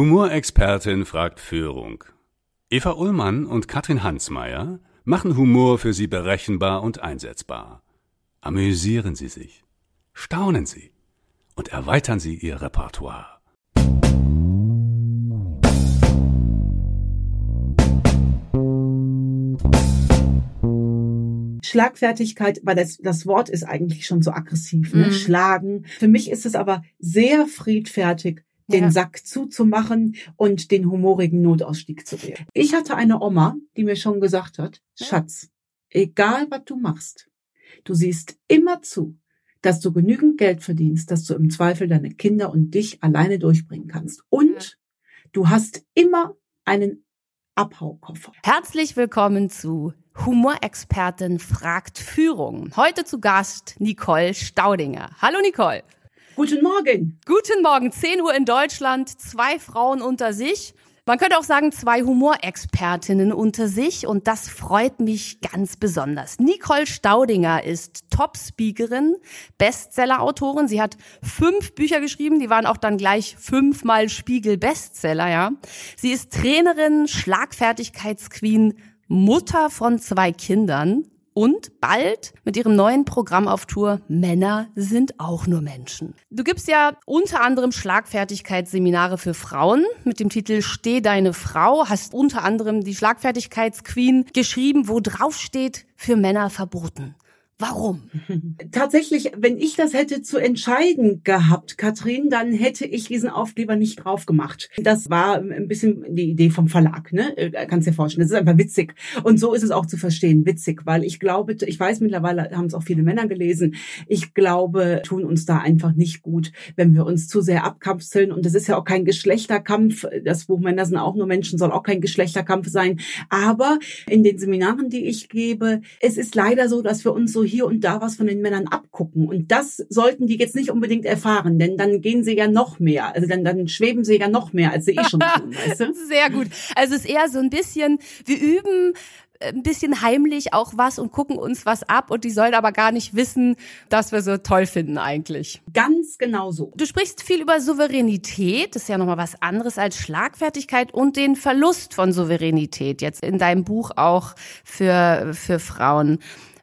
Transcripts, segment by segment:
Humorexpertin fragt Führung. Eva Ullmann und Katrin Hansmeier machen Humor für Sie berechenbar und einsetzbar. Amüsieren Sie sich, staunen Sie und erweitern Sie Ihr Repertoire. Schlagfertigkeit, weil das, das Wort ist eigentlich schon so aggressiv, ne? Mhm. Schlagen. Für mich ist es aber sehr friedfertig, den Ja. Sack zuzumachen und den humorigen Notausstieg zu wählen. Ich hatte eine Oma, die mir schon gesagt hat. Schatz, egal was du machst, du siehst immer zu, dass du genügend Geld verdienst, dass du im Zweifel deine Kinder und dich alleine durchbringen kannst. Und du hast immer einen Abhaukoffer. Herzlich willkommen zu Humorexpertin fragt Führung. Heute zu Gast Nicole Staudinger. Hallo Nicole. Guten Morgen. Guten Morgen, 10 Uhr in Deutschland, zwei Frauen unter sich. Man könnte auch sagen, zwei Humorexpertinnen unter sich und das freut mich ganz besonders. Nicole Staudinger ist Top-Speakerin, Bestseller-Autorin. Sie hat fünf Bücher geschrieben, die waren auch dann gleich fünfmal Spiegel-Bestseller, ja. Sie ist Trainerin, Schlagfertigkeitsqueen, Mutter von zwei Kindern und bald mit ihrem neuen Programm auf Tour Männer sind auch nur Menschen. Du gibst ja unter anderem Schlagfertigkeitsseminare für Frauen mit dem Titel Steh deine Frau, hast unter anderem die Schlagfertigkeitsqueen geschrieben, wo drauf steht für Männer verboten. Warum? Tatsächlich, wenn ich das hätte zu entscheiden gehabt, Katrin, dann hätte ich diesen Aufkleber nicht drauf gemacht. Das war ein bisschen die Idee vom Verlag, ne? Äh, Kannst dir vorstellen. Das ist einfach witzig. Und so ist es auch zu verstehen, witzig, weil ich glaube, ich weiß mittlerweile haben es auch viele Männer gelesen. Ich glaube, tun uns da einfach nicht gut, wenn wir uns zu sehr abkapseln. Und das ist ja auch kein Geschlechterkampf. Das Buch Männer sind auch nur Menschen, soll auch kein Geschlechterkampf sein. Aber in den Seminaren, die ich gebe, es ist leider so, dass wir uns so hier und da was von den Männern abgucken. Und das sollten die jetzt nicht unbedingt erfahren, denn dann gehen sie ja noch mehr. Also dann, dann schweben sie ja noch mehr, als sie eh schon tun, weißt du? Sehr gut. Also es ist eher so ein bisschen, wir üben äh, ein bisschen heimlich auch was und gucken uns was ab und die sollen aber gar nicht wissen, dass wir so toll finden eigentlich. Ganz genau so. Du sprichst viel über Souveränität, das ist ja nochmal was anderes als Schlagfertigkeit und den Verlust von Souveränität, jetzt in deinem Buch auch für, für Frauen.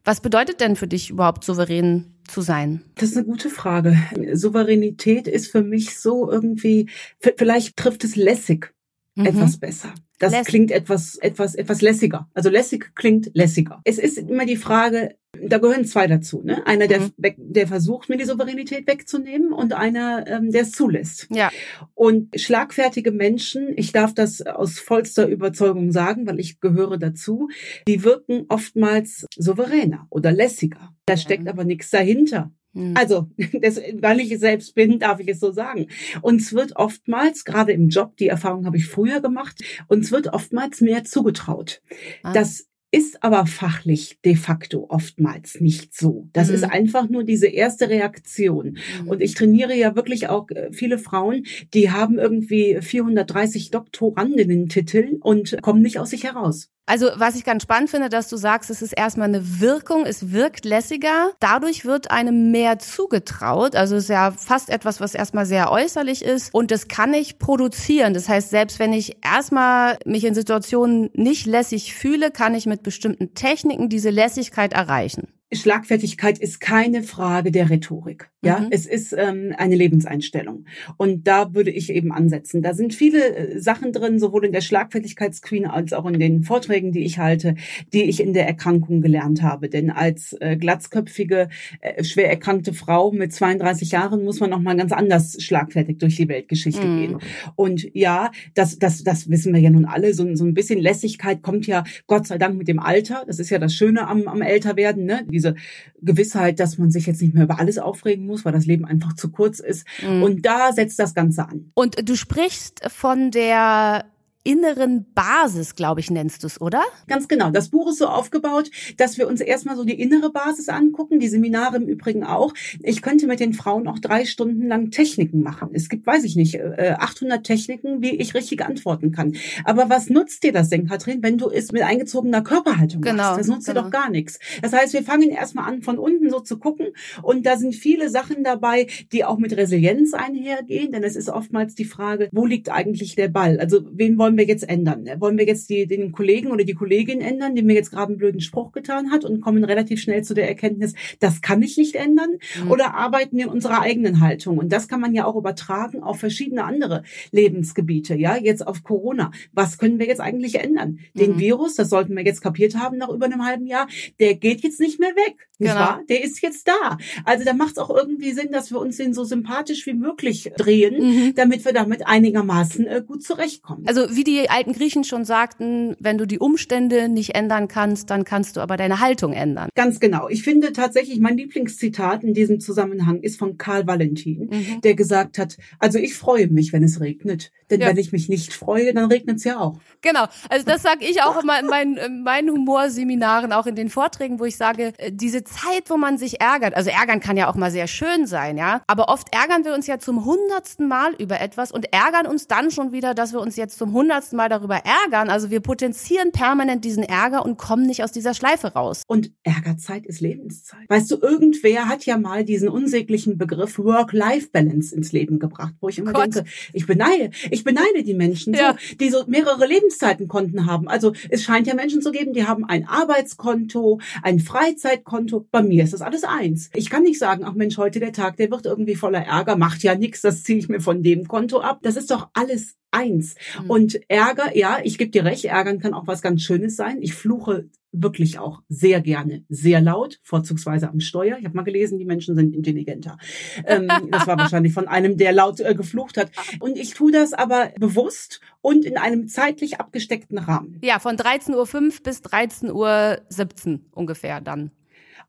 Was bedeutet denn für dich überhaupt souverän zu sein? Das ist eine gute Frage. Souveränität ist für mich so irgendwie, vielleicht trifft es lässig Mhm. etwas besser. Das Lässig. klingt etwas, etwas, etwas lässiger. Also lässig klingt lässiger. Es ist immer die Frage, da gehören zwei dazu, ne? Einer, der, Mhm. der versucht, mir die Souveränität wegzunehmen und einer, ähm, der es zulässt. Ja. Und schlagfertige Menschen, ich darf das aus vollster Überzeugung sagen, weil ich gehöre dazu, die wirken oftmals souveräner oder lässiger. Da steckt aber nichts dahinter. Mhm. Also, das, weil ich es selbst bin, darf ich es so sagen. Uns wird oftmals, gerade im Job, die Erfahrung habe ich früher gemacht, uns wird oftmals mehr zugetraut. Ah. Das ist aber fachlich de facto oftmals nicht so. Das Mhm. ist einfach nur diese erste Reaktion. Mhm. Und ich trainiere ja wirklich auch äh, viele Frauen, die haben irgendwie 430 Doktorandinnen-Titel und kommen nicht aus sich heraus. Also was ich ganz spannend finde, dass du sagst, es ist erstmal eine Wirkung, es wirkt lässiger, dadurch wird einem mehr zugetraut. Also es ist ja fast etwas, was erstmal sehr äußerlich ist und das kann ich produzieren. Das heißt, selbst wenn ich erstmal mich in Situationen nicht lässig fühle, kann ich mit bestimmten Techniken diese Lässigkeit erreichen. Schlagfertigkeit ist keine Frage der Rhetorik. Ja, Mhm. es ist ähm, eine Lebenseinstellung. Und da würde ich eben ansetzen. Da sind viele äh, Sachen drin, sowohl in der Schlagfertigkeitsqueen als auch in den Vorträgen, die ich halte, die ich in der Erkrankung gelernt habe. Denn als äh, glatzköpfige, äh, schwer erkrankte Frau mit 32 Jahren muss man noch mal ganz anders schlagfertig durch die Weltgeschichte Mhm. gehen. Und ja, das, das, das wissen wir ja nun alle. So, so ein bisschen Lässigkeit kommt ja Gott sei Dank mit dem Alter. Das ist ja das Schöne am, am Älterwerden, ne? Diese Gewissheit, dass man sich jetzt nicht mehr über alles aufregen muss, weil das Leben einfach zu kurz ist. Mhm. Und da setzt das Ganze an. Und du sprichst von der inneren Basis, glaube ich, nennst du es, oder? Ganz genau. Das Buch ist so aufgebaut, dass wir uns erstmal so die innere Basis angucken, die Seminare im Übrigen auch. Ich könnte mit den Frauen auch drei Stunden lang Techniken machen. Es gibt, weiß ich nicht, 800 äh, Techniken, wie ich richtig antworten kann. Aber was nutzt dir das denn, Katrin, wenn du es mit eingezogener Körperhaltung genau, machst? Das nutzt genau. dir doch gar nichts. Das heißt, wir fangen erstmal an, von unten so zu gucken und da sind viele Sachen dabei, die auch mit Resilienz einhergehen, denn es ist oftmals die Frage, wo liegt eigentlich der Ball? Also wen wollen wir jetzt ändern? Wollen wir jetzt die, den Kollegen oder die Kollegin ändern, die mir jetzt gerade einen blöden Spruch getan hat und kommen relativ schnell zu der Erkenntnis, das kann ich nicht ändern? Mhm. Oder arbeiten wir in unserer eigenen Haltung? Und das kann man ja auch übertragen auf verschiedene andere Lebensgebiete. Ja, jetzt auf Corona. Was können wir jetzt eigentlich ändern? Den mhm. Virus, das sollten wir jetzt kapiert haben nach über einem halben Jahr, der geht jetzt nicht mehr weg. Nicht genau. wahr? Der ist jetzt da. Also da macht es auch irgendwie Sinn, dass wir uns den so sympathisch wie möglich drehen, mhm. damit wir damit einigermaßen äh, gut zurechtkommen. Also wie die alten Griechen schon sagten, wenn du die Umstände nicht ändern kannst, dann kannst du aber deine Haltung ändern. Ganz genau. Ich finde tatsächlich, mein Lieblingszitat in diesem Zusammenhang ist von Karl Valentin, mhm. der gesagt hat, also ich freue mich, wenn es regnet. Denn ja. wenn ich mich nicht freue, dann regnet es ja auch. Genau. Also das sage ich auch immer in meinen, in meinen Humorseminaren, auch in den Vorträgen, wo ich sage, äh, diese Zeit, wo man sich ärgert, also ärgern kann ja auch mal sehr schön sein, ja. Aber oft ärgern wir uns ja zum hundertsten Mal über etwas und ärgern uns dann schon wieder, dass wir uns jetzt zum hundertsten Mal darüber ärgern. Also wir potenzieren permanent diesen Ärger und kommen nicht aus dieser Schleife raus. Und Ärgerzeit ist Lebenszeit. Weißt du, irgendwer hat ja mal diesen unsäglichen Begriff Work-Life-Balance ins Leben gebracht, wo ich immer Gott. denke, ich beneide, ich beneide die Menschen, ja. so, die so mehrere Lebenszeitenkonten haben. Also es scheint ja Menschen zu geben, die haben ein Arbeitskonto, ein Freizeitkonto. Bei mir ist das alles eins. Ich kann nicht sagen, ach Mensch, heute der Tag, der wird irgendwie voller Ärger, macht ja nichts, das ziehe ich mir von dem Konto ab. Das ist doch alles eins. Mhm. Und Ärger, ja, ich gebe dir recht, ärgern kann auch was ganz Schönes sein. Ich fluche wirklich auch sehr gerne, sehr laut, vorzugsweise am Steuer. Ich habe mal gelesen, die Menschen sind intelligenter. Ähm, das war wahrscheinlich von einem, der laut äh, geflucht hat. Und ich tue das aber bewusst und in einem zeitlich abgesteckten Rahmen. Ja, von 13.05 Uhr bis 13.17 Uhr ungefähr dann.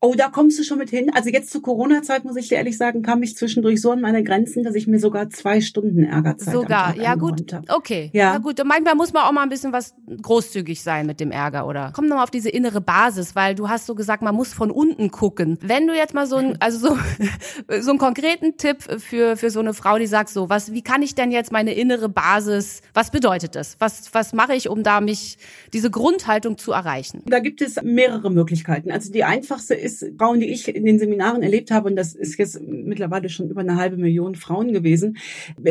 Oh, da kommst du schon mit hin. Also jetzt zur Corona-Zeit, muss ich dir ehrlich sagen, kam ich zwischendurch so an meine Grenzen, dass ich mir sogar zwei Stunden Ärgerzeit Sogar, ja gut, hab. okay. Ja. ja gut, und manchmal muss man auch mal ein bisschen was großzügig sein mit dem Ärger, oder? Komm nochmal auf diese innere Basis, weil du hast so gesagt, man muss von unten gucken. Wenn du jetzt mal so ein, also so, so einen konkreten Tipp für, für so eine Frau, die sagt so, was, wie kann ich denn jetzt meine innere Basis, was bedeutet das? Was, was mache ich, um da mich, diese Grundhaltung zu erreichen? Da gibt es mehrere Möglichkeiten. Also die einfachste ist, ist Frauen, die ich in den Seminaren erlebt habe, und das ist jetzt mittlerweile schon über eine halbe Million Frauen gewesen.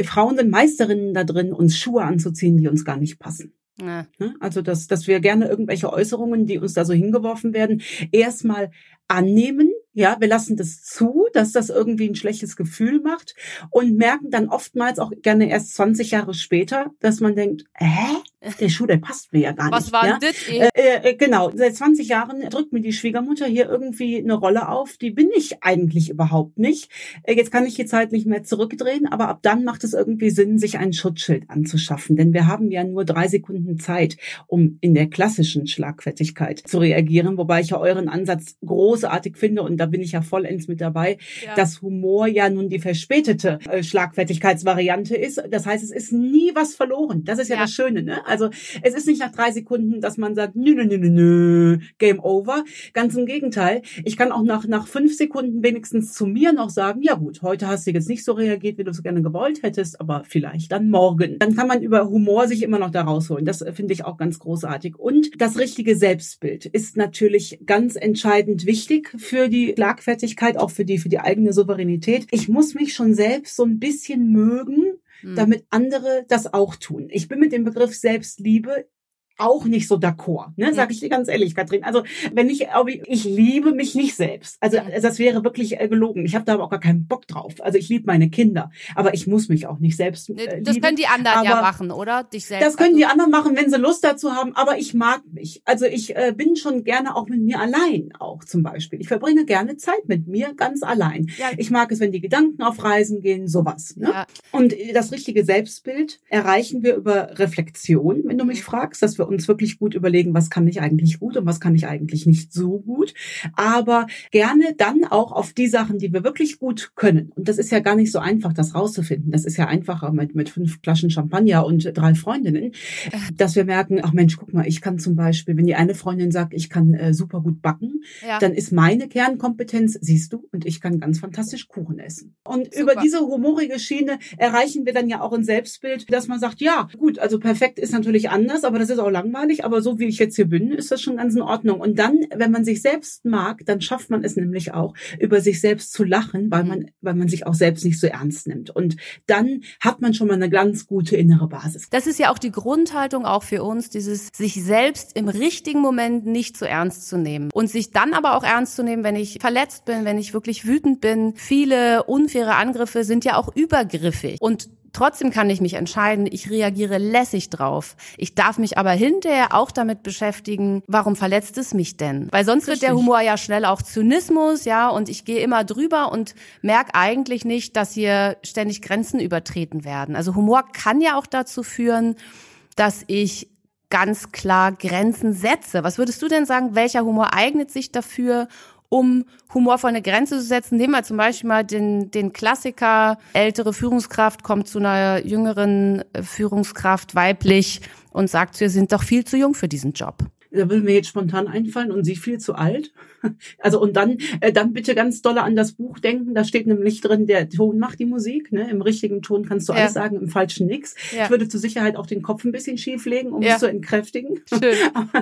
Frauen sind Meisterinnen da drin, uns Schuhe anzuziehen, die uns gar nicht passen. Ja. Ne? Also, dass, dass wir gerne irgendwelche Äußerungen, die uns da so hingeworfen werden, erstmal annehmen. Ja, wir lassen das zu, dass das irgendwie ein schlechtes Gefühl macht und merken dann oftmals auch gerne erst 20 Jahre später, dass man denkt, hä? Der Schuh, der passt mir ja gar Was nicht. Was war ja? das? Äh, äh, genau, seit 20 Jahren drückt mir die Schwiegermutter hier irgendwie eine Rolle auf, die bin ich eigentlich überhaupt nicht. Äh, jetzt kann ich die Zeit nicht mehr zurückdrehen, aber ab dann macht es irgendwie Sinn, sich ein Schutzschild anzuschaffen, denn wir haben ja nur drei Sekunden Zeit, um in der klassischen Schlagfertigkeit zu reagieren, wobei ich ja euren Ansatz großartig finde und da bin ich ja vollends mit dabei, ja. dass Humor ja nun die verspätete äh, Schlagfertigkeitsvariante ist. Das heißt, es ist nie was verloren. Das ist ja, ja. das Schöne, ne? Also es ist nicht nach drei Sekunden, dass man sagt, nö, nö, nö, nö, nö, Game over. Ganz im Gegenteil. Ich kann auch nach, nach fünf Sekunden wenigstens zu mir noch sagen, ja gut, heute hast du jetzt nicht so reagiert, wie du es gerne gewollt hättest, aber vielleicht dann morgen. Dann kann man über Humor sich immer noch da rausholen. Das äh, finde ich auch ganz großartig. Und das richtige Selbstbild ist natürlich ganz entscheidend wichtig für die Schlagfertigkeit, auch für die, für die eigene Souveränität. Ich muss mich schon selbst so ein bisschen mögen. Damit andere das auch tun. Ich bin mit dem Begriff Selbstliebe auch nicht so d'accord, ne, sag ich dir ganz ehrlich, Katrin. Also wenn ich, ich liebe mich nicht selbst. Also das wäre wirklich äh, gelogen. Ich habe da aber auch gar keinen Bock drauf. Also ich liebe meine Kinder, aber ich muss mich auch nicht selbst äh, Das lieben. können die anderen aber ja machen, oder? Dich selbst. Das können also. die anderen machen, wenn sie Lust dazu haben. Aber ich mag mich. Also ich äh, bin schon gerne auch mit mir allein, auch zum Beispiel. Ich verbringe gerne Zeit mit mir ganz allein. Ja. Ich mag es, wenn die Gedanken auf Reisen gehen, sowas. Ne? Ja. Und das richtige Selbstbild erreichen wir über Reflexion, wenn du mich mhm. fragst, dass wir wir uns wirklich gut überlegen, was kann ich eigentlich gut und was kann ich eigentlich nicht so gut. Aber gerne dann auch auf die Sachen, die wir wirklich gut können. Und das ist ja gar nicht so einfach, das rauszufinden. Das ist ja einfacher mit, mit fünf Flaschen Champagner und drei Freundinnen, dass wir merken, ach Mensch, guck mal, ich kann zum Beispiel, wenn die eine Freundin sagt, ich kann äh, super gut backen, ja. dann ist meine Kernkompetenz, siehst du, und ich kann ganz fantastisch Kuchen essen. Und super. über diese humorige Schiene erreichen wir dann ja auch ein Selbstbild, dass man sagt, ja, gut, also perfekt ist natürlich anders, aber das ist auch langweilig, aber so wie ich jetzt hier bin, ist das schon ganz in Ordnung. Und dann, wenn man sich selbst mag, dann schafft man es nämlich auch, über sich selbst zu lachen, weil man, weil man sich auch selbst nicht so ernst nimmt. Und dann hat man schon mal eine ganz gute innere Basis. Das ist ja auch die Grundhaltung auch für uns, dieses sich selbst im richtigen Moment nicht so ernst zu nehmen und sich dann aber auch ernst zu nehmen, wenn ich verletzt bin, wenn ich wirklich wütend bin. Viele unfaire Angriffe sind ja auch übergriffig und Trotzdem kann ich mich entscheiden, ich reagiere lässig drauf. Ich darf mich aber hinterher auch damit beschäftigen, warum verletzt es mich denn? Weil sonst Richtig. wird der Humor ja schnell auch Zynismus, ja, und ich gehe immer drüber und merke eigentlich nicht, dass hier ständig Grenzen übertreten werden. Also Humor kann ja auch dazu führen, dass ich ganz klar Grenzen setze. Was würdest du denn sagen, welcher Humor eignet sich dafür, um humorvoll eine Grenze zu setzen. Nehmen wir zum Beispiel mal den, den Klassiker, ältere Führungskraft kommt zu einer jüngeren äh, Führungskraft weiblich und sagt, wir sind doch viel zu jung für diesen Job da will mir jetzt spontan einfallen und sie viel zu alt. Also und dann äh, dann bitte ganz dolle an das Buch denken. Da steht nämlich drin, der Ton macht die Musik. Ne? Im richtigen Ton kannst du ja. alles sagen, im falschen nix. Ja. Ich würde zur Sicherheit auch den Kopf ein bisschen schief legen, um ja. es zu entkräftigen. Schön.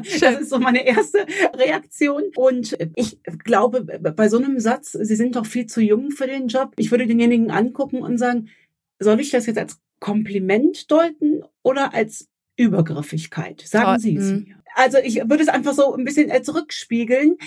Schön. Das ist so meine erste Reaktion. Und ich glaube, bei so einem Satz, Sie sind doch viel zu jung für den Job. Ich würde denjenigen angucken und sagen, soll ich das jetzt als Kompliment deuten oder als Übergriffigkeit? Sagen Toll. Sie es mhm. mir. Also ich würde es einfach so ein bisschen äh, zurückspiegeln.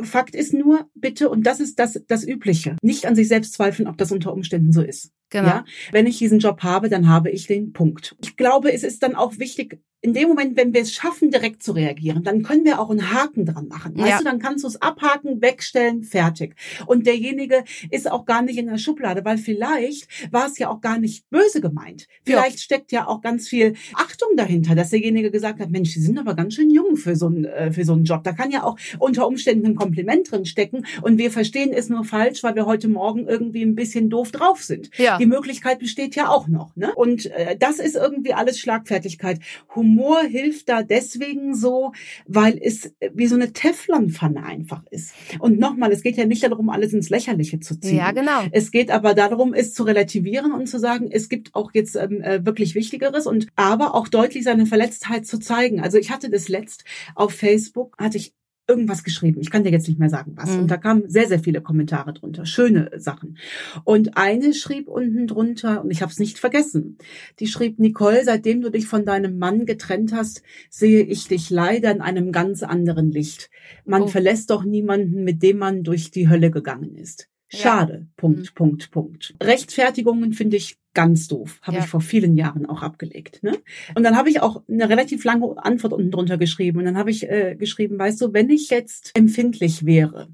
Fakt ist nur, bitte, und das ist das, das Übliche, nicht an sich selbst zweifeln, ob das unter Umständen so ist. Genau. Ja? Wenn ich diesen Job habe, dann habe ich den Punkt. Ich glaube, es ist dann auch wichtig, in dem Moment, wenn wir es schaffen, direkt zu reagieren, dann können wir auch einen Haken dran machen. Weißt ja. du, dann kannst du es abhaken, wegstellen, fertig. Und derjenige ist auch gar nicht in der Schublade, weil vielleicht war es ja auch gar nicht böse gemeint. Vielleicht ja. steckt ja auch ganz viel Achtung dahinter, dass derjenige gesagt hat, Mensch, Sie sind aber ganz schön jung für so einen, äh, für so einen Job. Da kann ja auch unter Umständen ein Kompliment drin stecken und wir verstehen es nur falsch, weil wir heute Morgen irgendwie ein bisschen doof drauf sind. Ja. Die Möglichkeit besteht ja auch noch. Ne? Und äh, das ist irgendwie alles Schlagfertigkeit. Humor hilft da deswegen so, weil es wie so eine Teflonpfanne einfach ist. Und nochmal, es geht ja nicht darum, alles ins Lächerliche zu ziehen. Ja, genau. Es geht aber darum, es zu relativieren und zu sagen, es gibt auch jetzt ähm, äh, wirklich Wichtigeres und aber auch deutlich seine Verletztheit zu zeigen. Also ich hatte das letzt auf Facebook, hatte ich irgendwas geschrieben. Ich kann dir jetzt nicht mehr sagen, was. Mhm. Und da kamen sehr, sehr viele Kommentare drunter, schöne Sachen. Und eine schrieb unten drunter, und ich habe es nicht vergessen, die schrieb, Nicole, seitdem du dich von deinem Mann getrennt hast, sehe ich dich leider in einem ganz anderen Licht. Man oh. verlässt doch niemanden, mit dem man durch die Hölle gegangen ist. Schade. Ja. Punkt, mhm. Punkt, Punkt. Rechtfertigungen finde ich ganz doof. Habe ja. ich vor vielen Jahren auch abgelegt. Ne? Und dann habe ich auch eine relativ lange Antwort unten drunter geschrieben. Und dann habe ich äh, geschrieben, weißt du, wenn ich jetzt empfindlich wäre,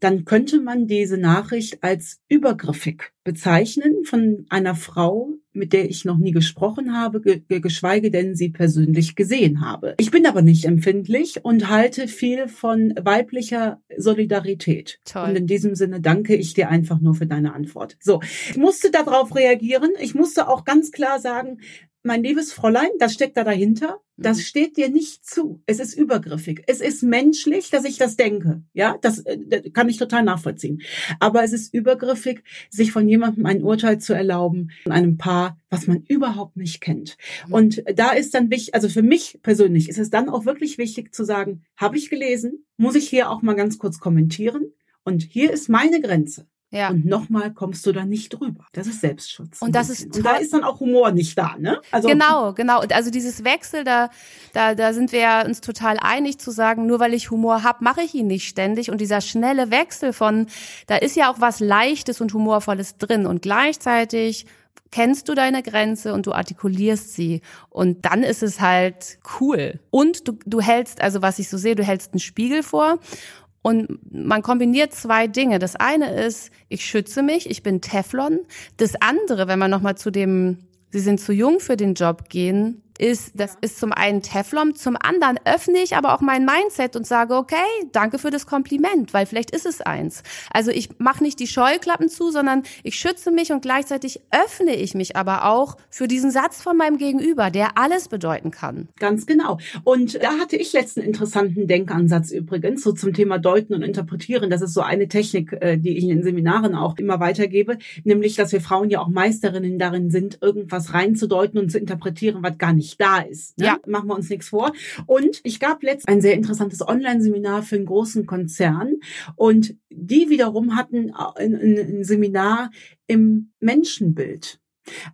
dann könnte man diese Nachricht als übergriffig bezeichnen von einer Frau, mit der ich noch nie gesprochen habe, geschweige denn sie persönlich gesehen habe. Ich bin aber nicht empfindlich und halte viel von weiblicher Solidarität. Toll. Und in diesem Sinne danke ich dir einfach nur für deine Antwort. So, ich musste darauf reagieren. Ich musste auch ganz klar sagen, mein liebes Fräulein, das steckt da dahinter. Das mhm. steht dir nicht zu. Es ist übergriffig. Es ist menschlich, dass ich das denke. Ja, das, äh, das kann ich total nachvollziehen. Aber es ist übergriffig, sich von jemandem ein Urteil zu erlauben, von einem Paar, was man überhaupt nicht kennt. Mhm. Und da ist dann wichtig, also für mich persönlich ist es dann auch wirklich wichtig zu sagen, habe ich gelesen, muss ich hier auch mal ganz kurz kommentieren. Und hier ist meine Grenze. Ja. Und nochmal kommst du da nicht drüber. Das ist Selbstschutz. Und das ist und da ist dann auch Humor nicht da, ne? Also genau, genau. Also dieses Wechsel, da, da, da sind wir uns total einig zu sagen, nur weil ich Humor hab, mache ich ihn nicht ständig. Und dieser schnelle Wechsel von, da ist ja auch was Leichtes und Humorvolles drin. Und gleichzeitig kennst du deine Grenze und du artikulierst sie. Und dann ist es halt cool. Und du, du hältst, also was ich so sehe, du hältst einen Spiegel vor und man kombiniert zwei Dinge. Das eine ist, ich schütze mich, ich bin Teflon. Das andere, wenn man nochmal zu dem, sie sind zu jung für den Job gehen, ist, das ist zum einen Teflon, zum anderen öffne ich aber auch mein Mindset und sage, okay, danke für das Kompliment, weil vielleicht ist es eins. Also ich mache nicht die Scheuklappen zu, sondern ich schütze mich und gleichzeitig öffne ich mich aber auch für diesen Satz von meinem Gegenüber, der alles bedeuten kann. Ganz genau. Und da hatte ich letzten interessanten Denkansatz übrigens, so zum Thema Deuten und Interpretieren. Das ist so eine Technik, äh, die ich in den Seminaren auch immer weitergebe, nämlich, dass wir Frauen ja auch Meisterinnen darin sind, irgendwas reinzudeuten und zu interpretieren, was gar nicht da ist. Ne? Ja. Machen wir uns nichts vor. Und ich gab letztens ein sehr interessantes Online-Seminar für einen großen Konzern und die wiederum hatten ein, ein Seminar im Menschenbild.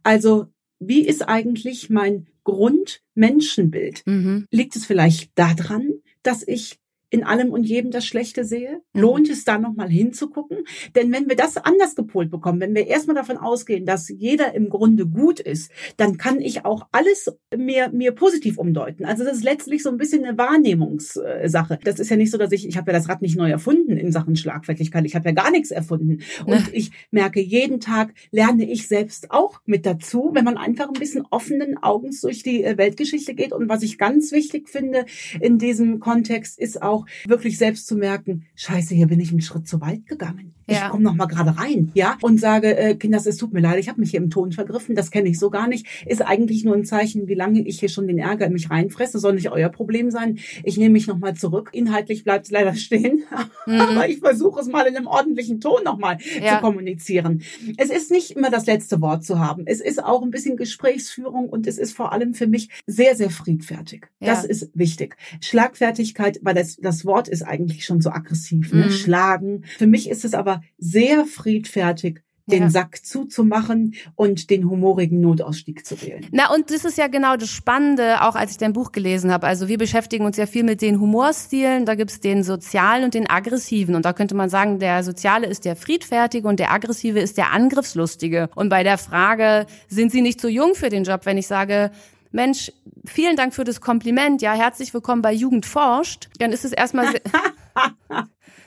Also wie ist eigentlich mein Grundmenschenbild? Mhm. Liegt es vielleicht daran, dass ich in allem und jedem das Schlechte sehe? Mhm. Lohnt es da nochmal hinzugucken? Denn wenn wir das anders gepolt bekommen, wenn wir erstmal davon ausgehen, dass jeder im Grunde gut ist, dann kann ich auch alles mir, mir positiv umdeuten. Also das ist letztlich so ein bisschen eine Wahrnehmungssache. Das ist ja nicht so, dass ich, ich habe ja das Rad nicht neu erfunden in Sachen Schlagfertigkeit. Ich habe ja gar nichts erfunden. Und ich merke, jeden Tag lerne ich selbst auch mit dazu, wenn man einfach ein bisschen offenen Augens durch die äh, Weltgeschichte geht. Und was ich ganz wichtig finde in diesem Kontext ist auch, auch wirklich selbst zu merken, scheiße, hier bin ich einen Schritt zu weit gegangen. Ja. Ich komme noch mal gerade rein, ja, und sage, äh, Kinders, es tut mir leid, ich habe mich hier im Ton vergriffen, das kenne ich so gar nicht. Ist eigentlich nur ein Zeichen, wie lange ich hier schon den Ärger in mich reinfresse. Soll nicht euer Problem sein. Ich nehme mich noch mal zurück. Inhaltlich bleibt es leider stehen, mhm. aber ich versuche es mal in einem ordentlichen Ton noch mal ja. zu kommunizieren. Es ist nicht immer das letzte Wort zu haben. Es ist auch ein bisschen Gesprächsführung und es ist vor allem für mich sehr, sehr friedfertig. Ja. Das ist wichtig. Schlagfertigkeit, weil das, das das Wort ist eigentlich schon so aggressiv, ne? Mhm. schlagen. Für mich ist es aber sehr friedfertig, den ja. Sack zuzumachen und den humorigen Notausstieg zu wählen. Na, und das ist ja genau das Spannende, auch als ich dein Buch gelesen habe. Also wir beschäftigen uns ja viel mit den Humorstilen. Da gibt's den sozialen und den aggressiven. Und da könnte man sagen, der soziale ist der friedfertige und der aggressive ist der angriffslustige. Und bei der Frage, sind Sie nicht zu jung für den Job, wenn ich sage, Mensch, vielen Dank für das Kompliment. Ja, herzlich willkommen bei Jugend forscht. Dann ist es erstmal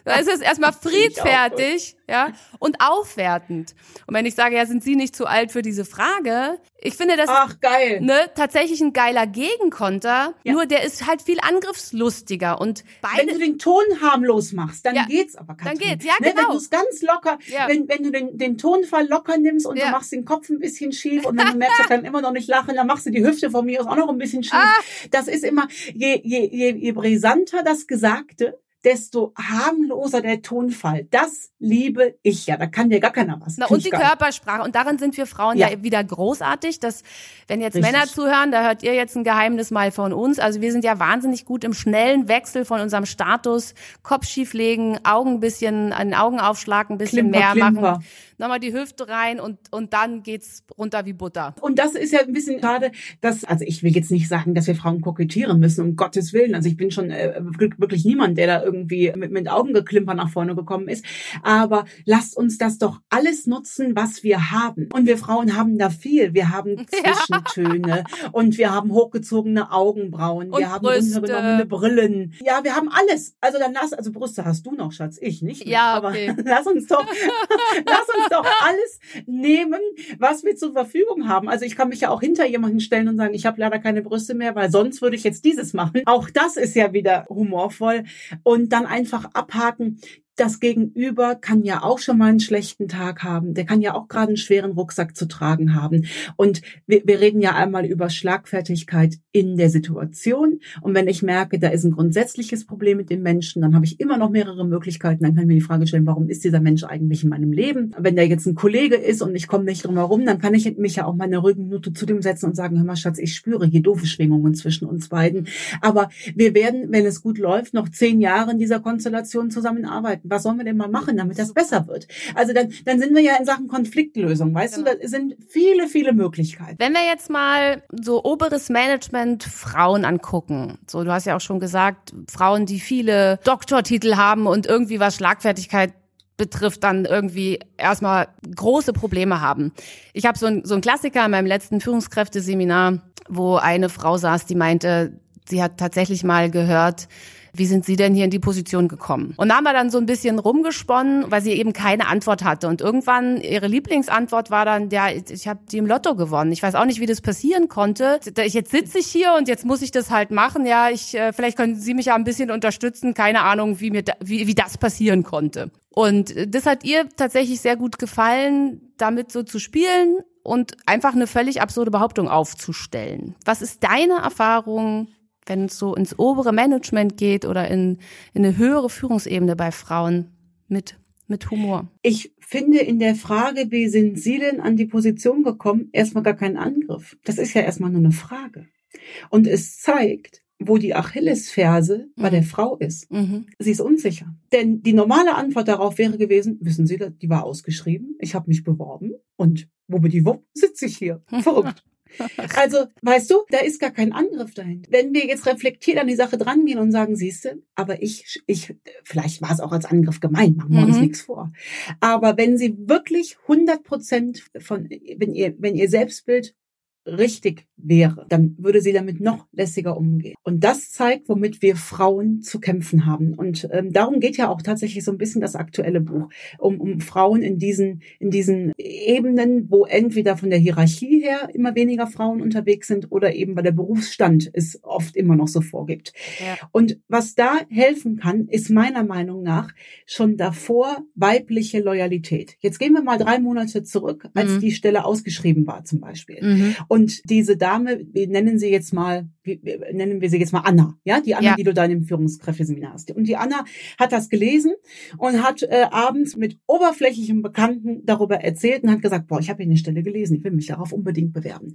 Da ist es erstmal friedfertig, ja, und aufwertend. Und wenn ich sage, ja, sind Sie nicht zu alt für diese Frage? Ich finde das Ach, geil. Ne, tatsächlich ein geiler Gegenkonter. Ja. Nur der ist halt viel angriffslustiger und beide. Wenn du den Ton harmlos machst, dann ja. geht's aber. Katrin. Dann geht's, ja ne, genau. Wenn du es ganz locker, ja. wenn, wenn du den, den Tonfall locker nimmst und du machst den Kopf ein bisschen schief und wenn du merkst, er kann immer noch nicht lachen, dann machst du die Hüfte von mir aus auch noch ein bisschen schief. Ah. Das ist immer, je, je, je, je brisanter das Gesagte, desto harmloser der Tonfall. Das liebe ich ja. Da kann dir gar keiner was. Na, und die Körpersprache. Und darin sind wir Frauen ja, ja wieder großartig. Dass, wenn jetzt Richtig. Männer zuhören, da hört ihr jetzt ein Geheimnis mal von uns. Also wir sind ja wahnsinnig gut im schnellen Wechsel von unserem Status. Kopf schief legen, Augen ein bisschen, einen Augenaufschlag ein bisschen Klimper, mehr Klimper. machen nochmal die Hüfte rein und, und dann geht's runter wie Butter. Und das ist ja ein bisschen schade, dass, also ich will jetzt nicht sagen, dass wir Frauen kokettieren müssen, um Gottes Willen. Also ich bin schon äh, wirklich niemand, der da irgendwie mit, mit Augengeklimper nach vorne gekommen ist. Aber lasst uns das doch alles nutzen, was wir haben. Und wir Frauen haben da viel. Wir haben Zwischentöne ja. und wir haben hochgezogene Augenbrauen. Und wir haben Brüste. runtergenommene Brillen. Ja, wir haben alles. Also dann lass, also Brüste hast du noch, Schatz, ich nicht. Mehr. Ja, okay. Aber lass uns doch, lass uns doch alles nehmen, was wir zur Verfügung haben. Also ich kann mich ja auch hinter jemanden stellen und sagen, ich habe leider keine Brüste mehr, weil sonst würde ich jetzt dieses machen. Auch das ist ja wieder humorvoll. Und dann einfach abhaken, das Gegenüber kann ja auch schon mal einen schlechten Tag haben. Der kann ja auch gerade einen schweren Rucksack zu tragen haben. Und wir, wir reden ja einmal über Schlagfertigkeit in der Situation. Und wenn ich merke, da ist ein grundsätzliches Problem mit dem Menschen, dann habe ich immer noch mehrere Möglichkeiten. Dann kann ich mir die Frage stellen, warum ist dieser Mensch eigentlich in meinem Leben? Wenn der jetzt ein Kollege ist und ich komme nicht drum herum, dann kann ich mich ja auch mal eine ruhige zu dem setzen und sagen, hör mal, Schatz, ich spüre hier doofe Schwingungen zwischen uns beiden. Aber wir werden, wenn es gut läuft, noch zehn Jahre in dieser Konstellation zusammenarbeiten was sollen wir denn mal machen, damit das besser wird? Also dann, dann sind wir ja in Sachen Konfliktlösung, weißt genau. du, da sind viele, viele Möglichkeiten. Wenn wir jetzt mal so oberes Management Frauen angucken, so du hast ja auch schon gesagt, Frauen, die viele Doktortitel haben und irgendwie was Schlagfertigkeit betrifft, dann irgendwie erstmal große Probleme haben. Ich habe so ein, so ein Klassiker in meinem letzten Führungskräfteseminar, wo eine Frau saß, die meinte, sie hat tatsächlich mal gehört, wie sind Sie denn hier in die Position gekommen? Und da haben wir dann so ein bisschen rumgesponnen, weil sie eben keine Antwort hatte. Und irgendwann ihre Lieblingsantwort war dann, ja, ich habe die im Lotto gewonnen. Ich weiß auch nicht, wie das passieren konnte. Jetzt sitze ich hier und jetzt muss ich das halt machen. Ja, ich äh, vielleicht können Sie mich ja ein bisschen unterstützen. Keine Ahnung, wie mir da, wie, wie das passieren konnte. Und das hat ihr tatsächlich sehr gut gefallen, damit so zu spielen und einfach eine völlig absurde Behauptung aufzustellen. Was ist deine Erfahrung, wenn es so ins obere Management geht oder in, in eine höhere Führungsebene bei Frauen mit mit Humor. Ich finde in der Frage, wie sind Sie denn an die Position gekommen, erstmal gar keinen Angriff. Das ist ja erstmal nur eine Frage. Und es zeigt, wo die Achillesferse bei der mhm. Frau ist. Mhm. Sie ist unsicher. Denn die normale Antwort darauf wäre gewesen, wissen Sie, die war ausgeschrieben, ich habe mich beworben und wo bin die wupp, sitze ich hier. Verrückt. Also, weißt du, da ist gar kein Angriff dahinter. Wenn wir jetzt reflektiert an die Sache drangehen und sagen, siehste, aber ich, ich, vielleicht war es auch als Angriff gemeint, machen wir mhm. uns nichts vor. Aber wenn sie wirklich 100 Prozent von, wenn ihr, wenn ihr Selbstbild richtig wäre, dann würde sie damit noch lässiger umgehen. Und das zeigt, womit wir Frauen zu kämpfen haben. Und ähm, darum geht ja auch tatsächlich so ein bisschen das aktuelle Buch, um, um Frauen in diesen, in diesen Ebenen, wo entweder von der Hierarchie her immer weniger Frauen unterwegs sind oder eben weil der Berufsstand es oft immer noch so vorgibt. Ja. Und was da helfen kann, ist meiner Meinung nach schon davor weibliche Loyalität. Jetzt gehen wir mal drei Monate zurück, als mhm. die Stelle ausgeschrieben war zum Beispiel. Mhm. Und diese Dame, wir nennen sie jetzt mal, nennen wir sie jetzt mal Anna, ja, die Anna, ja. die du da im Führungskräfteseminar hast. Und die Anna hat das gelesen und hat äh, abends mit oberflächlichem Bekannten darüber erzählt und hat gesagt, boah, ich habe hier eine Stelle gelesen, ich will mich darauf unbedingt bewerben.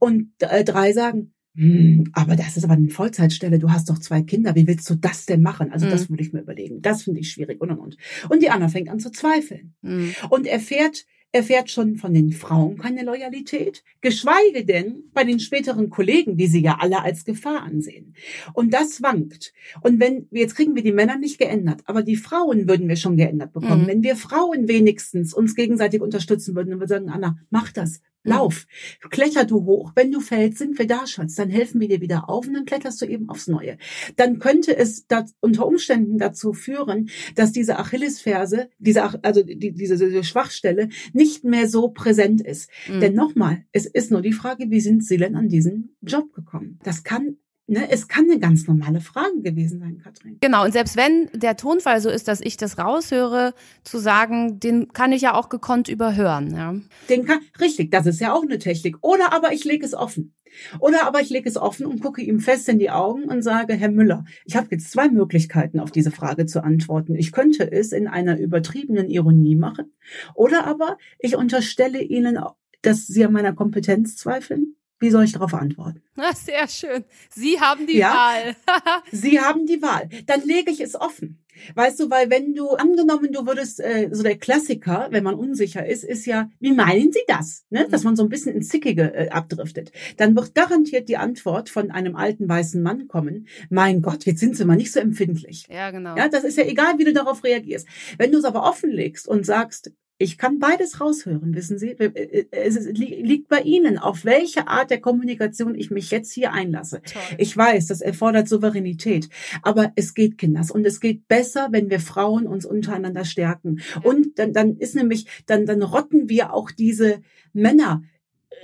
Und äh, drei sagen, hm, aber das ist aber eine Vollzeitstelle. Du hast doch zwei Kinder. Wie willst du das denn machen? Also mhm. das würde ich mir überlegen. Das finde ich schwierig und und und. Und die Anna fängt an zu zweifeln mhm. und erfährt erfährt schon von den Frauen keine Loyalität, geschweige denn bei den späteren Kollegen, die sie ja alle als Gefahr ansehen. Und das wankt. Und wenn, jetzt kriegen wir die Männer nicht geändert, aber die Frauen würden wir schon geändert bekommen. Mhm. Wenn wir Frauen wenigstens uns gegenseitig unterstützen würden und wir sagen, Anna, mach das, Lauf. Kletter du hoch. Wenn du fällst, sind wir da, Schatz. Dann helfen wir dir wieder auf und dann kletterst du eben aufs Neue. Dann könnte es unter Umständen dazu führen, dass diese Achillesferse, diese, also die, diese, diese Schwachstelle nicht mehr so präsent ist. Mhm. Denn nochmal, es ist nur die Frage, wie sind sie denn an diesen Job gekommen? Das kann Ne, es kann eine ganz normale Frage gewesen sein, Katrin. Genau, und selbst wenn der Tonfall so ist, dass ich das raushöre, zu sagen, den kann ich ja auch gekonnt überhören. Ja. Den kann, richtig, das ist ja auch eine Technik. Oder aber ich lege es offen. Oder aber ich lege es offen und gucke ihm fest in die Augen und sage, Herr Müller, ich habe jetzt zwei Möglichkeiten, auf diese Frage zu antworten. Ich könnte es in einer übertriebenen Ironie machen. Oder aber ich unterstelle Ihnen, dass Sie an meiner Kompetenz zweifeln wie soll ich darauf antworten? Na, sehr schön. Sie haben die ja, Wahl. Sie haben die Wahl. Dann lege ich es offen. Weißt du, weil wenn du angenommen, du würdest äh, so der Klassiker, wenn man unsicher ist, ist ja, wie meinen Sie das? Ne? Dass man so ein bisschen ins Zickige äh, abdriftet. Dann wird garantiert die Antwort von einem alten weißen Mann kommen: Mein Gott, jetzt sind Sie mal nicht so empfindlich. Ja, genau. Ja, das ist ja egal, wie du darauf reagierst. Wenn du es aber offenlegst und sagst, ich kann beides raushören, wissen Sie. Äh, äh, es liegt bei Ihnen, auf welche Art der Kommunikation ich mich jetzt hier einlasse. Toll. Ich weiß, das erfordert Souveränität, aber es geht, Kinders, und es geht besser, wenn wir Frauen uns untereinander stärken. Ja. Und dann, dann ist nämlich, dann, dann rotten wir auch diese Männer.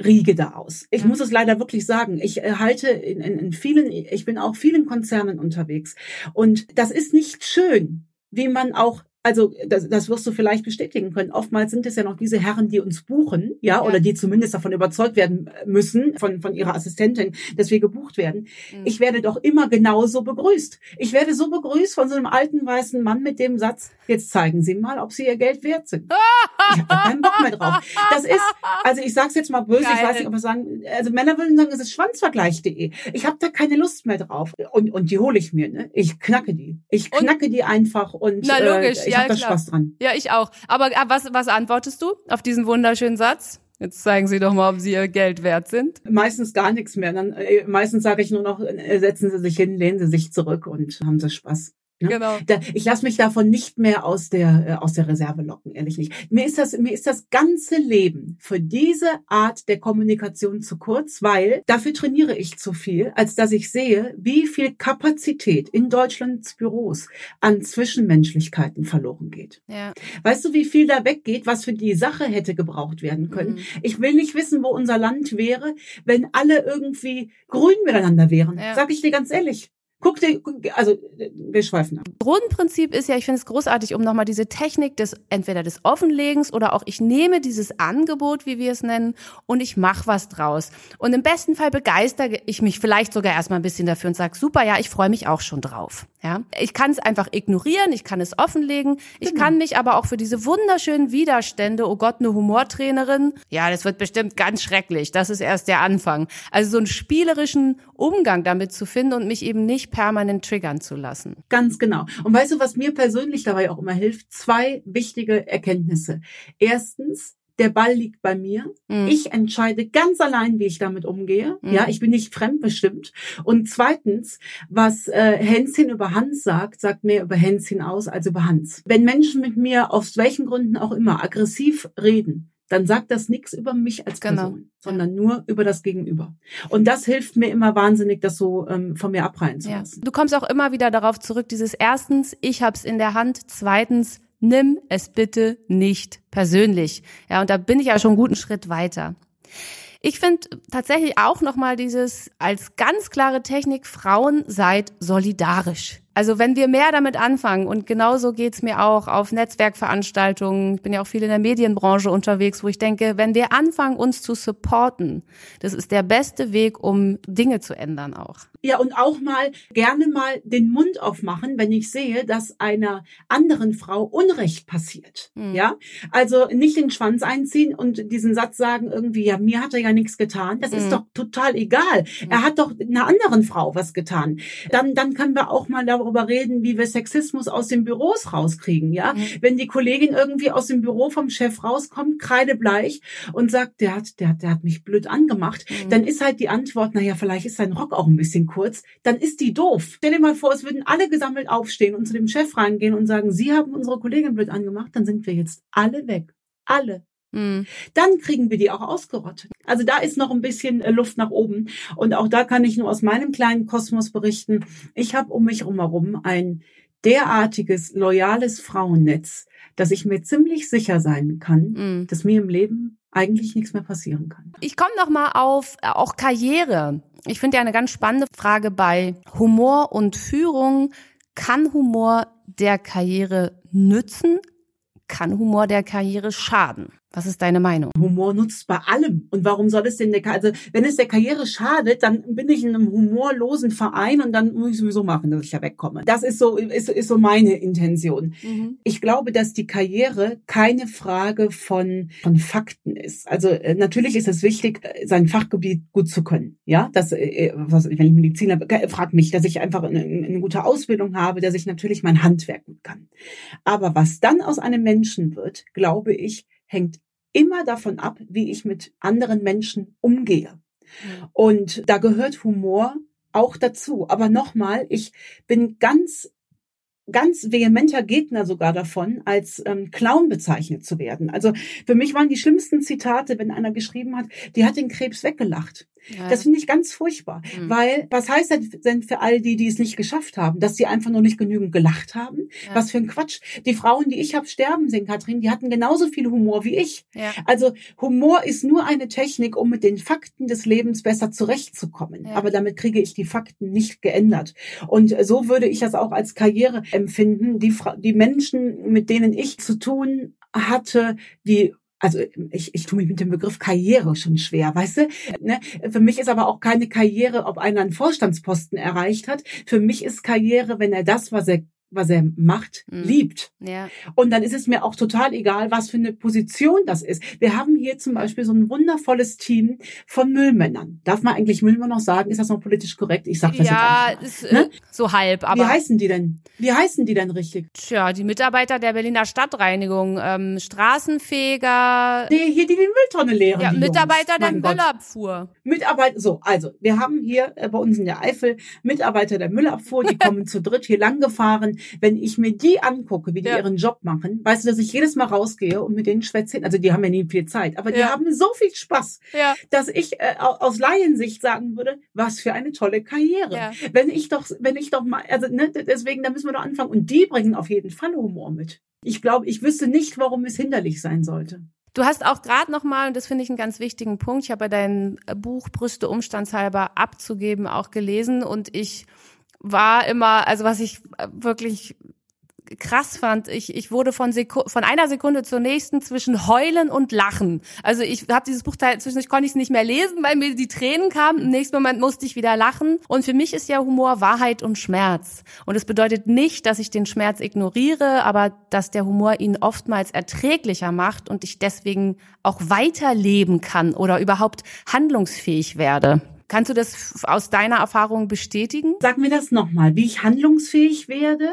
Riege da aus. Ich ja. muss es leider wirklich sagen. Ich halte in, in, in vielen, ich bin auch vielen Konzernen unterwegs. Und das ist nicht schön, wie man auch also das, das wirst du vielleicht bestätigen können. Oftmals sind es ja noch diese Herren, die uns buchen, ja, ja. oder die zumindest davon überzeugt werden müssen von von ihrer Assistentin, dass wir gebucht werden. Mhm. Ich werde doch immer genauso begrüßt. Ich werde so begrüßt von so einem alten weißen Mann mit dem Satz: Jetzt zeigen Sie mal, ob Sie Ihr Geld wert sind. ich habe mehr drauf. Das ist, also ich sag's jetzt mal böse, Geil. ich weiß nicht, ob wir sagen, also Männer würden sagen, es ist schwanzvergleich.de. Ich habe da keine Lust mehr drauf und und die hole ich mir. Ne? Ich knacke die. Ich knacke und? die einfach und Na, logisch. Äh, ich ja, habe da Spaß dran. Ja, ich auch. Aber äh, was, was antwortest du auf diesen wunderschönen Satz? Jetzt zeigen Sie doch mal, ob Sie Ihr Geld wert sind. Meistens gar nichts mehr. Dann, äh, meistens sage ich nur noch, äh, setzen Sie sich hin, lehnen Sie sich zurück und haben Sie Spaß. Ne? Genau. Ich lasse mich davon nicht mehr aus der äh, aus der Reserve locken, ehrlich nicht. Mir ist das mir ist das ganze Leben für diese Art der Kommunikation zu kurz, weil dafür trainiere ich zu viel, als dass ich sehe, wie viel Kapazität in Deutschlands Büros an Zwischenmenschlichkeiten verloren geht. Ja. Weißt du, wie viel da weggeht, was für die Sache hätte gebraucht werden können? Mhm. Ich will nicht wissen, wo unser Land wäre, wenn alle irgendwie grün miteinander wären. Ja. Sag ich dir ganz ehrlich. Guck dir, also wir schweifen ab. Grundprinzip ist ja, ich finde es großartig, um nochmal diese Technik des entweder des Offenlegens oder auch ich nehme dieses Angebot, wie wir es nennen, und ich mache was draus. Und im besten Fall begeistere ich mich vielleicht sogar erstmal ein bisschen dafür und sage, super, ja, ich freue mich auch schon drauf. Ja, ich kann es einfach ignorieren, ich kann es offenlegen, ich Genau. kann mich aber auch für diese wunderschönen Widerstände, oh Gott, eine Humortrainerin, ja, das wird bestimmt ganz schrecklich, das ist erst der Anfang. Also so einen spielerischen Umgang damit zu finden und mich eben nicht permanent triggern zu lassen. Ganz genau. Und weißt du, was mir persönlich dabei auch immer hilft? Zwei wichtige Erkenntnisse. Erstens, der Ball liegt bei mir. Mhm. Ich entscheide ganz allein, wie ich damit umgehe. Mhm. Ja, ich bin nicht fremdbestimmt. Und zweitens, was äh, Hänschen über Hans sagt, sagt mehr über Hänschen aus als über Hans. Wenn Menschen mit mir aus welchen Gründen auch immer aggressiv reden, dann sagt das nichts über mich als Genau. Person, sondern nur über das Gegenüber. Und das hilft mir immer wahnsinnig, das so ähm, von mir abreihen zu Ja. lassen. Du kommst auch immer wieder darauf zurück, dieses erstens, ich hab's in der Hand, zweitens, nimm es bitte nicht persönlich. Ja, und da bin ich ja schon einen guten Schritt weiter. Ich finde tatsächlich auch nochmal dieses als ganz klare Technik, Frauen seid solidarisch. Also wenn wir mehr damit anfangen, und genauso geht's mir auch auf Netzwerkveranstaltungen, ich bin ja auch viel in der Medienbranche unterwegs, wo ich denke, wenn wir anfangen, uns zu supporten, das ist der beste Weg, um Dinge zu ändern auch. Ja, und auch mal gerne mal den Mund aufmachen, wenn ich sehe, dass einer anderen Frau Unrecht passiert. Mhm. Ja, also nicht den Schwanz einziehen und diesen Satz sagen irgendwie, ja, mir hat er ja nichts getan. Das Mhm. ist doch total egal. Er hat doch einer anderen Frau was getan. Dann, dann können wir auch mal darüber reden, wie wir Sexismus aus den Büros rauskriegen. Ja, Mhm. wenn die Kollegin irgendwie aus dem Büro vom Chef rauskommt, kreidebleich und sagt, der hat, der, hat- der hat mich blöd angemacht, Mhm. dann ist halt die Antwort, naja, vielleicht ist sein Rock auch ein bisschen kurz, dann ist die doof. Stell dir mal vor, es würden alle gesammelt aufstehen und zu dem Chef reingehen und sagen, Sie haben unsere Kollegin blöd angemacht, dann sind wir jetzt alle weg. Alle. Mhm. Dann kriegen wir die auch ausgerottet. Also da ist noch ein bisschen äh, Luft nach oben. Und auch da kann ich nur aus meinem kleinen Kosmos berichten. Ich habe um mich herum ein derartiges, loyales Frauennetz, dass ich mir ziemlich sicher sein kann, Mhm. dass mir im Leben eigentlich nichts mehr passieren kann. Ich komme noch mal auf äh, auch Karriere. Ich finde ja eine ganz spannende Frage bei Humor und Führung. Kann Humor der Karriere nützen? Kann Humor der Karriere schaden? Was ist deine Meinung? Humor nutzt bei allem. Und warum soll es denn der, Ka- also wenn es der Karriere schadet, dann bin ich in einem humorlosen Verein und dann muss ich sowieso machen, dass ich da wegkomme. Das ist so, ist, ist so meine Intention. Ich glaube, dass die Karriere keine Frage von, von Fakten ist. Also äh, natürlich ist es wichtig, äh, sein Fachgebiet gut zu können. Ja, das, äh, was, wenn ich Mediziner frag mich, dass ich einfach eine, eine gute Ausbildung habe, dass ich natürlich mein Handwerk gut kann. Aber was dann aus einem Menschen wird, glaube ich, hängt immer davon ab, wie ich mit anderen Menschen umgehe. Und da gehört Humor auch dazu. Aber nochmal, ich bin ganz ganz vehementer Gegner sogar davon, als ähm, Clown bezeichnet zu werden. Also für mich waren die schlimmsten Zitate, wenn einer geschrieben hat, die hat den Krebs weggelacht. Ja. Das finde ich ganz furchtbar, Mhm. weil was heißt das denn für all die, die es nicht geschafft haben, dass sie einfach nur nicht genügend gelacht haben? Ja. Was für ein Quatsch. Die Frauen, die ich habe sterben sehen, Katrin, die hatten genauso viel Humor wie ich. ja. Also Humor ist nur eine Technik, um mit den Fakten des Lebens besser zurechtzukommen. Aber damit kriege ich die Fakten nicht geändert. Und so würde ich das auch als Karriere empfinden. Die, die Menschen, mit denen ich zu tun hatte, die also ich, ich tue mich mit dem Begriff Karriere schon schwer, weißt du? Ne? Für mich ist aber auch keine Karriere, ob einer einen Vorstandsposten erreicht hat. Für mich ist Karriere, wenn er das, was er was er macht, Mhm. liebt. ja. Und dann ist es mir auch total egal, was für eine Position das ist. Wir haben hier zum Beispiel so ein wundervolles Team von Müllmännern. Darf man eigentlich Müllmann noch sagen? Ist das noch politisch korrekt? Ich sag das Ja, jetzt einfach. ist äh, Ne? so halb, Wie aber heißen die denn? Wie heißen die denn richtig? tja, die Mitarbeiter der Berliner Stadtreinigung, ähm, Straßenfeger, Nee, hier die die Mülltonne leeren. ja, Mitarbeiter Jungs. der. Müllabfuhr. Mitarbeiter, so, also, wir haben hier äh, bei uns in der Eifel Mitarbeiter der Müllabfuhr, die kommen zu dritt hier lang gefahren wenn ich mir die angucke, wie die Ja. ihren Job machen, weißt du, dass ich jedes Mal rausgehe und mit denen schwätze. Also die haben ja nie viel Zeit, aber die Ja. haben so viel Spaß, Ja. dass ich äh, au- aus Laiensicht sagen würde, was für eine tolle Karriere. Wenn ich doch, wenn ich doch mal, also ne, deswegen, da müssen wir doch anfangen. Und die bringen auf jeden Fall Humor mit. Ich glaube, ich wüsste nicht, warum es hinderlich sein sollte. Du hast auch gerade nochmal, und das finde ich einen ganz wichtigen Punkt, ich habe ja dein Buch Brüste umstandshalber abzugeben auch gelesen und ich war immer, also was ich wirklich krass fand, ich, ich wurde von, Seku von einer Sekunde zur nächsten zwischen Heulen und Lachen. Also ich habe dieses Buch zwischendurch konnte ich es nicht mehr lesen, weil mir die Tränen kamen. Im nächsten Moment musste ich wieder lachen. Und für mich ist ja Humor Wahrheit und Schmerz. Und es bedeutet nicht, dass ich den Schmerz ignoriere, aber dass der Humor ihn oftmals erträglicher macht und ich deswegen auch weiterleben kann oder überhaupt handlungsfähig werde. Kannst du das aus deiner Erfahrung bestätigen? Sag mir das nochmal, wie ich handlungsfähig werde.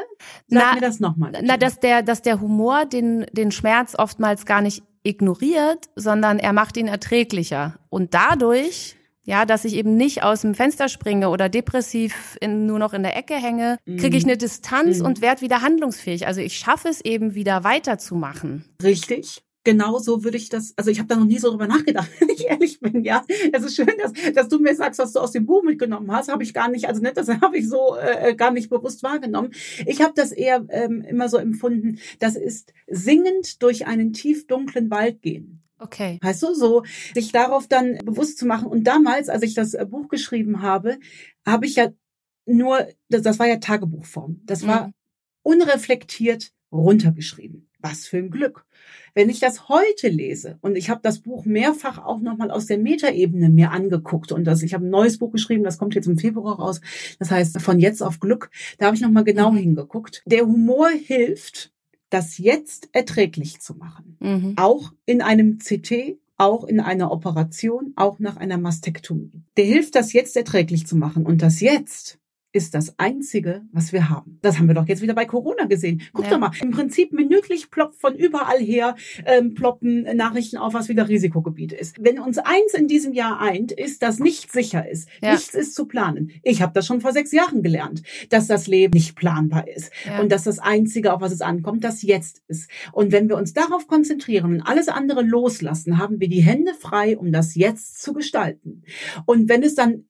Sag Na, mir das nochmal. Na, dass der, dass der Humor den, den Schmerz oftmals gar nicht ignoriert, sondern er macht ihn erträglicher. Und dadurch, ja, dass ich eben nicht aus dem Fenster springe oder depressiv in, nur noch in der Ecke hänge, kriege ich eine Distanz Mhm. und werde wieder handlungsfähig. Also ich schaffe es eben wieder weiterzumachen. Richtig. Genau so würde ich das, also ich habe da noch nie so drüber nachgedacht, wenn ich ehrlich bin, ja. Es ist schön, dass, dass du mir sagst, was du aus dem Buch mitgenommen hast, habe ich gar nicht, also nicht, das habe ich so äh, gar nicht bewusst wahrgenommen. Ich habe das eher ähm, immer so empfunden, das ist singend durch einen tief dunklen Wald gehen. Okay. Weißt du, so sich darauf dann bewusst zu machen. Und damals, als ich das äh, Buch geschrieben habe, habe ich ja nur, das, das war ja Tagebuchform. Das war Mhm. unreflektiert runtergeschrieben. Was für ein Glück. Wenn ich das heute lese und ich habe das Buch mehrfach auch nochmal aus der Metaebene mir angeguckt und das, ich habe ein neues Buch geschrieben, das kommt jetzt im Februar raus, das heißt von jetzt auf Glück, da habe ich nochmal genau Mhm. hingeguckt. Der Humor hilft, das jetzt erträglich zu machen. Mhm. Auch in einem CT, auch in einer Operation, auch nach einer Mastektomie. Der hilft, das jetzt erträglich zu machen. Und das jetzt ist das Einzige, was wir haben. Das haben wir doch jetzt wieder bei Corona gesehen. Guck Ja. doch mal, im Prinzip minütlich ploppt von überall her, ähm, ploppen Nachrichten auf, was wieder Risikogebiet ist. Wenn uns eins in diesem Jahr eint, ist, dass nichts sicher ist. Ja. Nichts ist zu planen. Ich habe das schon vor sechs Jahren gelernt, dass das Leben nicht planbar ist. Ja. Und dass das Einzige, auf was es ankommt, das Jetzt ist. Und wenn wir uns darauf konzentrieren und alles andere loslassen, haben wir die Hände frei, um das Jetzt zu gestalten. Und wenn es dann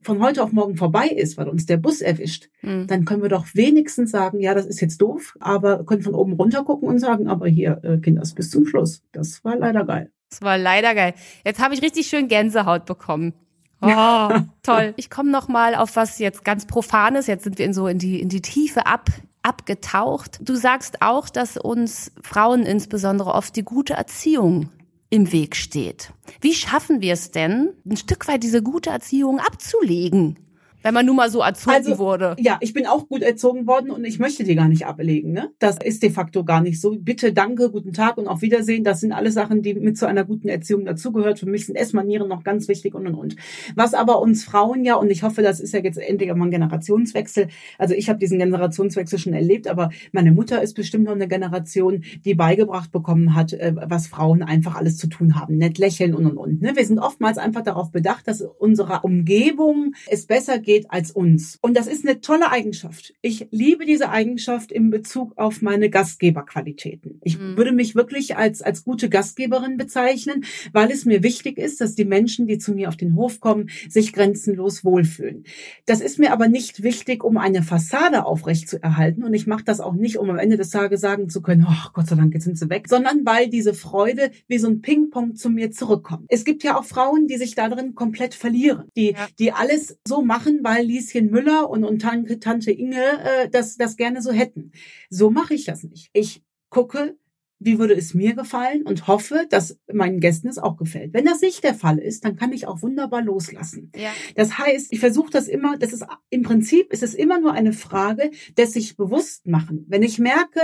von heute auf morgen vorbei ist, weil uns der Bus erwischt, Mhm. dann können wir doch wenigstens sagen, ja, das ist jetzt doof, aber können von oben runter gucken und sagen, aber hier, äh, Kinders, bis zum Schluss. Das war leider geil. Das war leider geil. Jetzt habe ich richtig schön Gänsehaut bekommen. Oh, toll. Ich komme noch mal auf was jetzt ganz profanes. Jetzt sind wir in so in die in die Tiefe ab abgetaucht. Du sagst auch, dass uns Frauen insbesondere oft die gute Erziehung im Weg steht. Wie schaffen wir es denn, ein Stück weit diese gute Erziehung abzulegen, wenn man nun mal so erzogen Also, wurde? Ja, ich bin auch gut erzogen worden und ich möchte die gar nicht ablegen. Ne? Das ist de facto gar nicht so. Bitte, danke, guten Tag und auf Wiedersehen. Das sind alles Sachen, die mit zu einer guten Erziehung dazugehört. Für mich sind Essmanieren noch ganz wichtig und und und. Was aber uns Frauen ja, und ich hoffe, das ist ja jetzt endlich mal ein Generationswechsel. Also ich habe diesen Generationswechsel schon erlebt, aber meine Mutter ist bestimmt noch eine Generation, die beigebracht bekommen hat, äh, was Frauen einfach alles zu tun haben. Nett lächeln und und und. Ne? Wir sind oftmals einfach darauf bedacht, dass unserer Umgebung es besser geht als uns. Und das ist eine tolle Eigenschaft. Ich liebe diese Eigenschaft in Bezug auf meine Gastgeberqualitäten. Ich Mhm. würde mich wirklich als, als gute Gastgeberin bezeichnen, weil es mir wichtig ist, dass die Menschen, die zu mir auf den Hof kommen, sich grenzenlos wohlfühlen. Das ist mir aber nicht wichtig, um eine Fassade aufrechtzuerhalten. Und ich mache das auch nicht, um am Ende des Tages sagen zu können, ach Gott sei Dank, jetzt sind sie weg, sondern weil diese Freude wie so ein Ping-Pong zu mir zurückkommt. Es gibt ja auch Frauen, die sich darin komplett verlieren, die, Ja. die alles so machen, weil Lieschen Müller und, und Tante, Tante Inge äh, das, das gerne so hätten. So mache ich das nicht. Ich gucke, wie würde es mir gefallen und hoffe, dass meinen Gästen es auch gefällt. Wenn das nicht der Fall ist, dann kann ich auch wunderbar loslassen. Ja. Das heißt, ich versuche das immer, das ist im Prinzip ist es immer nur eine Frage des sich bewusst machen. Wenn ich merke,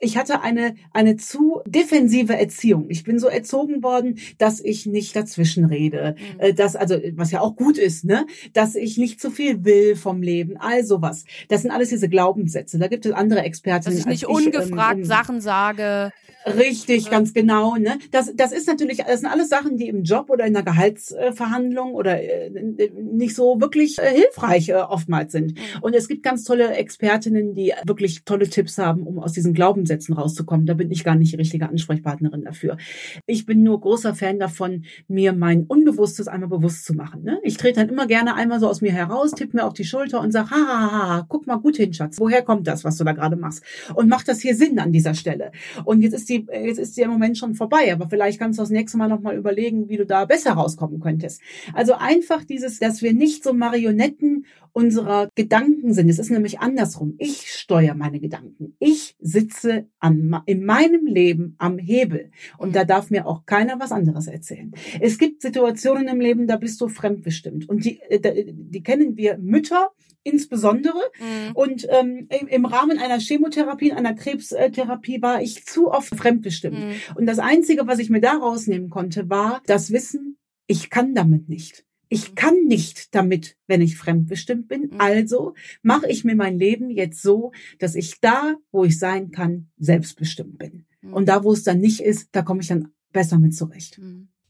ich hatte eine, eine zu defensive Erziehung. Ich bin so erzogen worden, dass ich nicht dazwischen rede, mhm. Äh, dass also was ja auch gut ist, ne, dass ich nicht zu viel will vom Leben, all sowas. Das sind alles diese Glaubenssätze. Da gibt es andere Experten. Dass ich nicht ungefragt ich, ähm, Sachen sage. Richtig, ja. ganz genau. Ne? Das, das ist natürlich, das sind alles Sachen, die im Job oder in der Gehaltsverhandlung oder äh, nicht so wirklich äh, hilfreich äh, oftmals sind. Und es gibt ganz tolle Expertinnen, die wirklich tolle Tipps haben, um aus diesen Glaubenssätzen rauszukommen. Da bin ich gar nicht die richtige Ansprechpartnerin dafür. Ich bin nur großer Fan davon, mir mein Unbewusstes einmal bewusst zu machen. Ne? Ich trete dann immer gerne einmal so aus mir heraus, tippe mir auf die Schulter und sage, ha, ha, ha, guck mal gut hin, Schatz. Woher kommt das, was du da gerade machst? Und macht das hier Sinn an dieser Stelle? Und jetzt ist die, jetzt ist die im Moment schon vorbei, aber vielleicht kannst du das nächste Mal nochmal überlegen, wie du da besser rauskommen könntest. Also einfach dieses, dass wir nicht so Marionetten unserer Gedanken sind. Es ist nämlich andersrum. Ich steuere meine Gedanken. Ich sitze an, in meinem Leben am Hebel. Und da darf mir auch keiner was anderes erzählen. Es gibt Situationen im Leben, da bist du fremdbestimmt. Und die, äh, die kennen wir Mütter insbesondere. Mhm. Und ähm, im Rahmen einer Chemotherapie, einer Krebstherapie war ich zu oft fremdbestimmt. Mhm. Und das Einzige, was ich mir da rausnehmen konnte, war das Wissen, ich kann damit nicht. Ich mhm. kann nicht damit, wenn ich fremdbestimmt bin. Mhm. Also mache ich mir mein Leben jetzt so, dass ich da, wo ich sein kann, selbstbestimmt bin. Mhm. Und da, wo es dann nicht ist, da komme ich dann besser mit zurecht.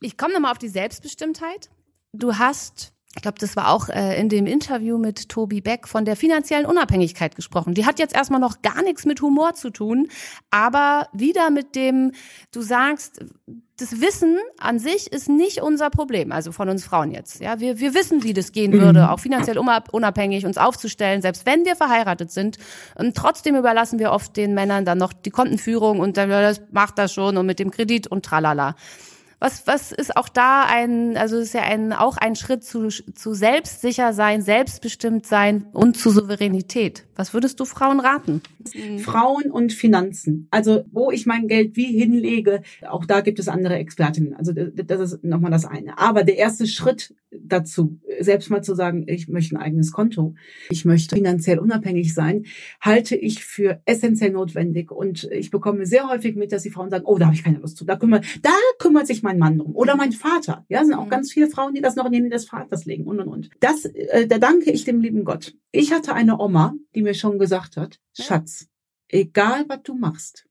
Ich komme nochmal auf die Selbstbestimmtheit. Du hast ich glaube, das war auch äh, in dem Interview mit Tobi Beck von der finanziellen Unabhängigkeit gesprochen. Die hat jetzt erstmal noch gar nichts mit Humor zu tun, aber wieder mit dem, du sagst, das Wissen an sich ist nicht unser Problem, also von uns Frauen jetzt. Ja, wir, wir wissen, wie das gehen würde, mhm. auch finanziell unabhängig uns aufzustellen, selbst wenn wir verheiratet sind. Und trotzdem überlassen wir oft den Männern dann noch die Kontenführung und dann, das macht das schon und mit dem Kredit und tralala. Was, was ist auch da ein, also ist ja ein, auch ein Schritt zu, zu selbstsicher sein, selbstbestimmt sein und zu Souveränität. Was würdest du Frauen raten? Frauen und Finanzen. Also, wo ich mein Geld wie hinlege, auch da gibt es andere Expertinnen. Also, das ist nochmal das eine. Aber der erste Schritt dazu, selbst mal zu sagen, ich möchte ein eigenes Konto, ich möchte finanziell unabhängig sein, halte ich für essentiell notwendig. Und ich bekomme sehr häufig mit, dass die Frauen sagen, oh, da habe ich keine Lust zu. Da kümmert, da kümmert sich mein Mann drum. Oder mein Vater. Ja, sind auch mhm. ganz viele Frauen, die das noch in den des Vaters legen und und und. Das, äh, da danke ich dem lieben Gott. Ich hatte eine Oma, die mir schon gesagt hat, Schatz, egal was du machst,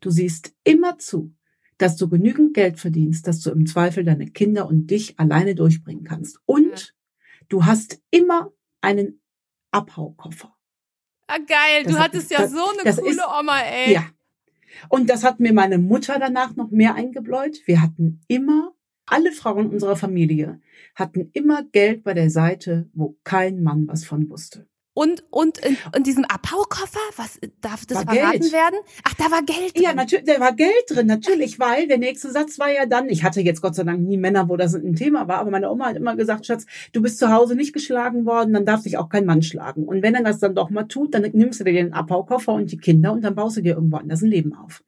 du siehst immer zu, dass du genügend Geld verdienst, dass du im Zweifel deine Kinder und dich alleine durchbringen kannst. Und du hast immer einen Abhaukoffer. Ah, geil, das du hattest ja das, so eine coole ist, Oma, ey. Ja. Und das hat mir meine Mutter danach noch mehr eingebläut. Wir hatten immer, alle Frauen unserer Familie hatten immer Geld bei der Seite, wo kein Mann was von wusste. Und, und in, in diesem Abhaukoffer, was darf das war verraten Geld. werden? Ach, da war Geld drin. Ja, natürlich, da war Geld drin, natürlich, weil der nächste Satz war ja dann, ich hatte jetzt Gott sei Dank nie Männer, wo das ein Thema war, aber meine Oma hat immer gesagt, Schatz, du bist zu Hause nicht geschlagen worden, dann darf sich auch kein Mann schlagen. Und wenn er das dann doch mal tut, dann nimmst du dir den Abhaukoffer und die Kinder und dann baust du dir irgendwo anders ein Leben auf.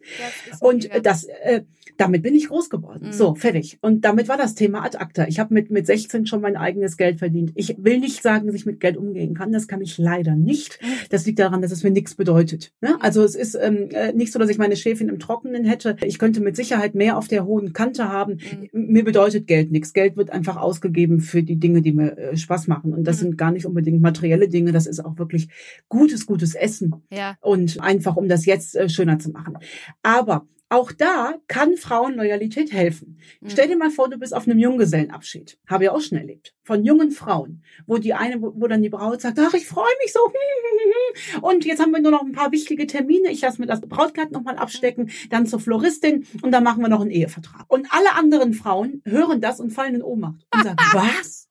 Das und mega. das, äh, damit bin ich groß geworden. Mhm. So, fertig. Und damit war das Thema ad acta. Ich habe mit, mit 16 schon mein eigenes Geld verdient. Ich will nicht sagen, dass ich mit Geld umgehen kann, das kann ich leider nicht. Das liegt daran, dass es mir nichts bedeutet. Ne? Also es ist ähm, äh, nicht so, dass ich meine Chefin im Trockenen hätte. Ich könnte mit Sicherheit mehr auf der hohen Kante haben. Mhm. Mir bedeutet Geld nichts. Geld wird einfach ausgegeben für die Dinge, die mir äh, Spaß machen. Und das mhm. sind gar nicht unbedingt materielle Dinge. Das ist auch wirklich gutes, gutes Essen. Ja. Und einfach, um das jetzt äh, schöner zu machen. Aber auch da kann Frauenloyalität helfen. Mhm. Stell dir mal vor, du bist auf einem Junggesellenabschied. Habe ich auch schon erlebt. Von jungen Frauen, wo die eine, wo, wo dann die Braut sagt, ach, ich freue mich so. Und jetzt haben wir nur noch ein paar wichtige Termine. Ich lasse mir das Brautkleid nochmal abstecken, dann zur Floristin und dann machen wir noch einen Ehevertrag. Und alle anderen Frauen hören das und fallen in Ohnmacht und sagen, was?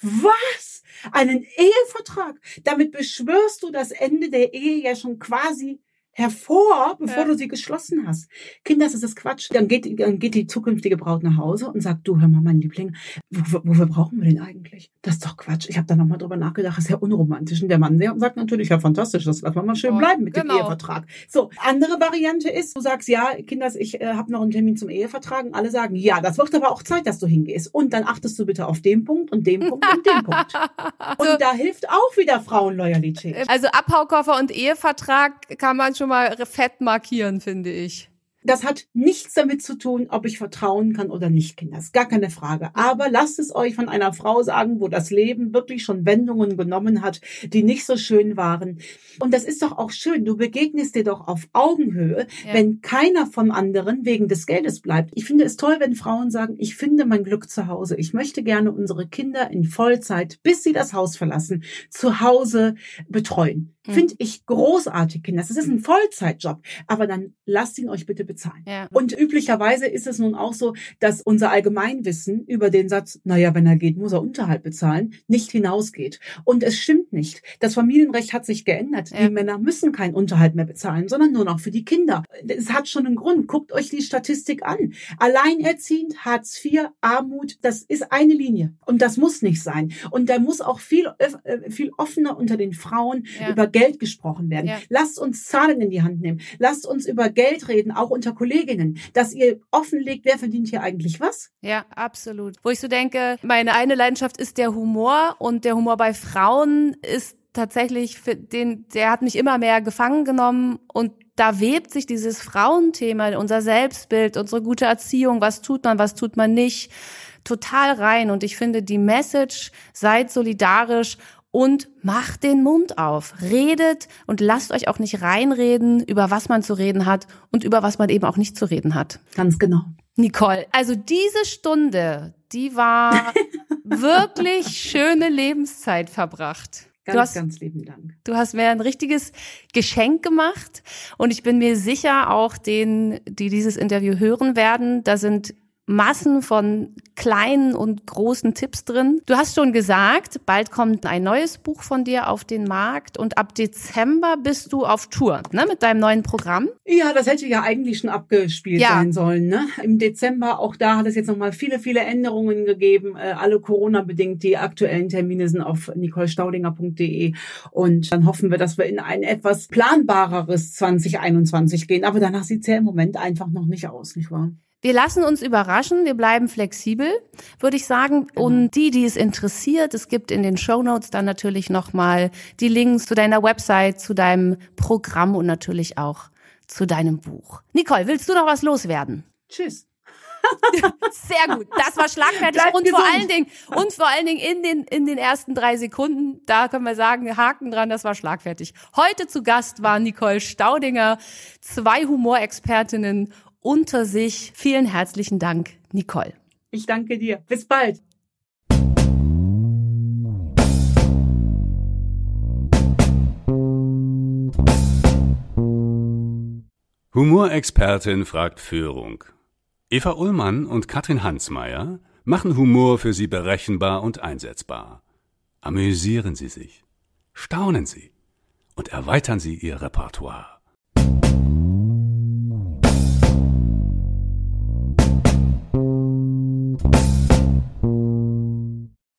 Was? Einen Ehevertrag? Damit beschwörst du das Ende der Ehe ja schon quasi hervor, bevor ja. du sie geschlossen hast. Kinder, das ist Quatsch. Dann geht, dann geht die zukünftige Braut nach Hause und sagt, du, hör mal, mein Liebling, wofür, wofür brauchen wir den eigentlich? Das ist doch Quatsch. Ich habe da nochmal drüber nachgedacht, das ist ja unromantisch. Und der Mann der sagt natürlich, ja, fantastisch, das lassen wir mal schön oh, bleiben mit genau. dem Ehevertrag. So, andere Variante ist, du sagst, ja, Kinders, ich äh, habe noch einen Termin zum Ehevertrag. Und alle sagen, ja, das wird aber auch Zeit, dass du hingehst. Und dann achtest du bitte auf den Punkt und den Punkt und den Punkt. Und da hilft auch wieder Frauenloyalität. Also Abhaukoffer und Ehevertrag kann man schon schon mal fett markieren, finde ich. Das hat nichts damit zu tun, ob ich vertrauen kann oder nicht, Kinder. Das ist gar keine Frage. Aber lasst es euch von einer Frau sagen, wo das Leben wirklich schon Wendungen genommen hat, die nicht so schön waren. Und das ist doch auch schön. Du begegnest dir doch auf Augenhöhe, ja. wenn keiner vom anderen wegen des Geldes bleibt. Ich finde es toll, wenn Frauen sagen, ich finde mein Glück zu Hause. Ich möchte gerne unsere Kinder in Vollzeit, bis sie das Haus verlassen, zu Hause betreuen. Mhm. Finde ich großartig, Kinder. Das ist ein Vollzeitjob. Aber dann lasst ihn euch bitte bezahlen. Ja. Und üblicherweise ist es nun auch so, dass unser Allgemeinwissen über den Satz, naja, wenn er geht, muss er Unterhalt bezahlen, nicht hinausgeht. Und es stimmt nicht. Das Familienrecht hat sich geändert. Ja. Die Männer müssen keinen Unterhalt mehr bezahlen, sondern nur noch für die Kinder. Es hat schon einen Grund. Guckt euch die Statistik an. Alleinerziehend, Hartz IV, Armut, das ist eine Linie. Und das muss nicht sein. Und da muss auch viel, äh, viel offener unter den Frauen ja. über Geld gesprochen werden. Lasst uns Zahlen in die Hand nehmen. Lasst uns über Geld reden, auch unter Kolleginnen, dass ihr offenlegt, wer verdient hier eigentlich was. Ja, absolut. Wo ich so denke, meine eine Leidenschaft ist der Humor und der Humor bei Frauen ist tatsächlich für den, der hat mich immer mehr gefangen genommen und da webt sich dieses Frauenthema, unser Selbstbild, unsere gute Erziehung, was tut man, was tut man nicht, total rein. Und ich finde die Message, seid solidarisch und macht den Mund auf. Redet und lasst euch auch nicht reinreden, über was man zu reden hat und über was man eben auch nicht zu reden hat. Ganz genau. Nicole, also diese Stunde, die war wirklich schöne Lebenszeit verbracht. Ganz, hast, ganz lieben Dank. Du hast mir ein richtiges Geschenk gemacht und ich bin mir sicher, auch denen, die dieses Interview hören werden, da sind Massen von kleinen und großen Tipps drin. Du hast schon gesagt, bald kommt ein neues Buch von dir auf den Markt und ab Dezember bist du auf Tour ne, mit deinem neuen Programm. Ja, das hätte ja eigentlich schon abgespielt ja. sein sollen. Ne? Im Dezember, auch da hat es jetzt nochmal viele, viele Änderungen gegeben, äh, alle Corona-bedingt. Die aktuellen Termine sind auf nicolestaudinger.de und dann hoffen wir, dass wir in ein etwas planbareres 2021 gehen. Aber danach sieht es ja im Moment einfach noch nicht aus, nicht wahr? Wir lassen uns überraschen, wir bleiben flexibel, würde ich sagen. Genau. Und die, die es interessiert, es gibt in den Show Notes dann natürlich nochmal die Links zu deiner Website, zu deinem Programm und natürlich auch zu deinem Buch. Nicole, willst du noch was loswerden? Tschüss. Sehr gut. Das war schlagfertig Bleib und gesund. vor allen Dingen und vor allen Dingen in den in den ersten drei Sekunden, da können wir sagen, Haken dran, das war schlagfertig. Heute zu Gast war Nicole Staudinger, zwei Humorexpertinnen unter sich. Vielen herzlichen Dank, Nicole. Ich danke dir. Bis bald. Humorexpertin fragt Führung. Eva Ullmann und Katrin Hansmeier machen Humor für Sie berechenbar und einsetzbar. Amüsieren Sie sich, staunen Sie und erweitern Sie Ihr Repertoire.